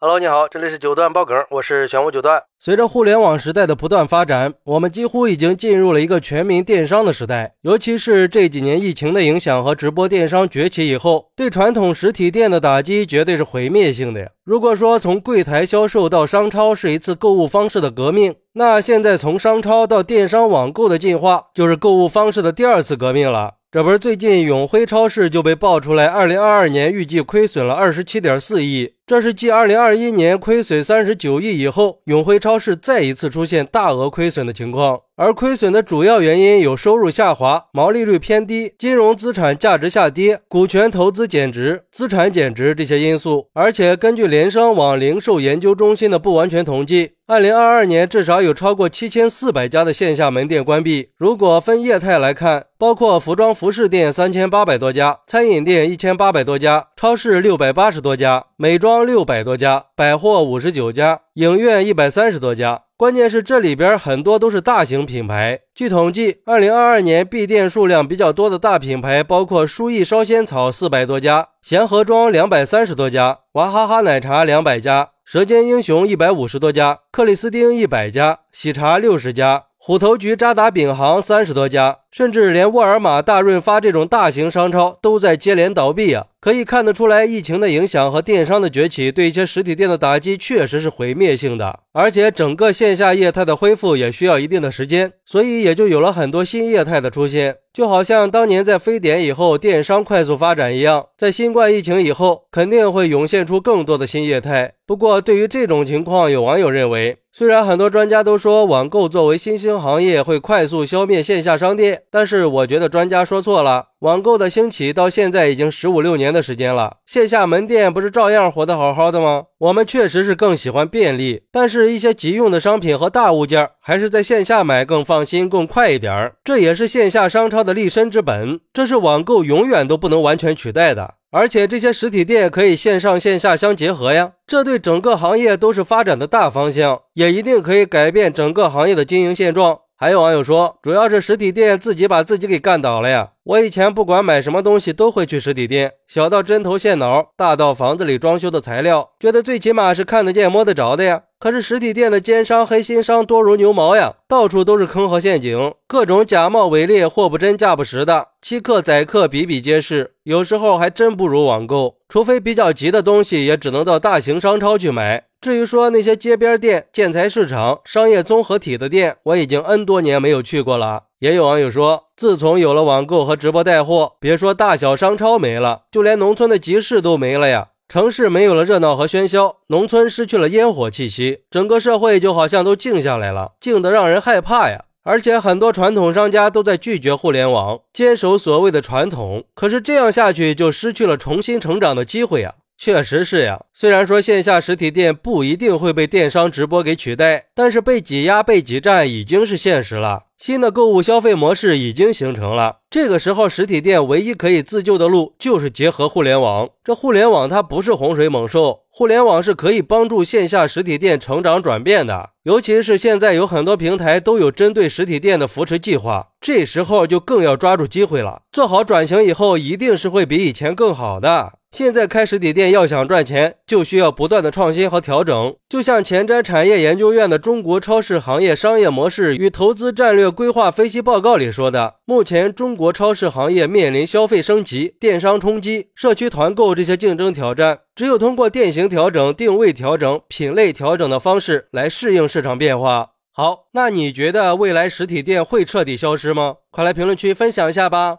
Hello，你好，这里是九段爆梗，我是玄武九段。随着互联网时代的不断发展，我们几乎已经进入了一个全民电商的时代。尤其是这几年疫情的影响和直播电商崛起以后，对传统实体店的打击绝对是毁灭性的呀。如果说从柜台销售到商超是一次购物方式的革命，那现在从商超到电商网购的进化，就是购物方式的第二次革命了。这不是最近永辉超市就被爆出来，二零二二年预计亏损了二十七点四亿。这是继二零二一年亏损三十九亿以后，永辉超市再一次出现大额亏损的情况。而亏损的主要原因有收入下滑、毛利率偏低、金融资产价值下跌、股权投资减值、资产减值这些因素。而且根据联商网零售研究中心的不完全统计，二零二二年至少有超过七千四百家的线下门店关闭。如果分业态来看，包括服装服饰店三千八百多家，餐饮店一千八百多家，超市六百八十多家，美妆。六百多家，百货五十九家，影院一百三十多家。关键是这里边很多都是大型品牌。据统计，二零二二年闭店数量比较多的大品牌包括舒逸烧仙草四百多家，贤合庄两百三十多家，娃哈哈奶茶两百家，舌尖英雄一百五十多家，克里斯汀一百家，喜茶六十家。虎头局、渣打饼行三十多家，甚至连沃尔玛、大润发这种大型商超都在接连倒闭啊！可以看得出来，疫情的影响和电商的崛起对一些实体店的打击确实是毁灭性的。而且整个线下业态的恢复也需要一定的时间，所以也就有了很多新业态的出现。就好像当年在非典以后电商快速发展一样，在新冠疫情以后，肯定会涌现出更多的新业态。不过，对于这种情况，有网友认为。虽然很多专家都说网购作为新兴行业会快速消灭线下商店，但是我觉得专家说错了。网购的兴起到现在已经十五六年的时间了，线下门店不是照样活得好好的吗？我们确实是更喜欢便利，但是一些急用的商品和大物件还是在线下买更放心、更快一点。这也是线下商超的立身之本，这是网购永远都不能完全取代的。而且这些实体店可以线上线下相结合呀，这对整个行业都是发展的大方向，也一定可以改变整个行业的经营现状。还有网友说，主要是实体店自己把自己给干倒了呀。我以前不管买什么东西都会去实体店，小到针头线脑，大到房子里装修的材料，觉得最起码是看得见摸得着的呀。可是实体店的奸商黑心商多如牛毛呀，到处都是坑和陷阱，各种假冒伪劣、货不真价不实的，欺客宰客比比皆是。有时候还真不如网购，除非比较急的东西，也只能到大型商超去买。至于说那些街边店、建材市场、商业综合体的店，我已经 N 多年没有去过了。也有网友说，自从有了网购和直播带货，别说大小商超没了，就连农村的集市都没了呀。城市没有了热闹和喧嚣，农村失去了烟火气息，整个社会就好像都静下来了，静得让人害怕呀。而且很多传统商家都在拒绝互联网，坚守所谓的传统。可是这样下去，就失去了重新成长的机会呀。确实是呀，虽然说线下实体店不一定会被电商直播给取代，但是被挤压、被挤占已经是现实了。新的购物消费模式已经形成了，这个时候实体店唯一可以自救的路就是结合互联网。这互联网它不是洪水猛兽，互联网是可以帮助线下实体店成长转变的。尤其是现在有很多平台都有针对实体店的扶持计划，这时候就更要抓住机会了，做好转型以后，一定是会比以前更好的。现在开实体店要想赚钱，就需要不断的创新和调整。就像前瞻产业研究院的《中国超市行业商业模式与投资战略规划分析报告》里说的，目前中国超市行业面临消费升级、电商冲击、社区团购这些竞争挑战。只有通过店型调整、定位调整、品类调整的方式来适应市场变化。好，那你觉得未来实体店会彻底消失吗？快来评论区分享一下吧！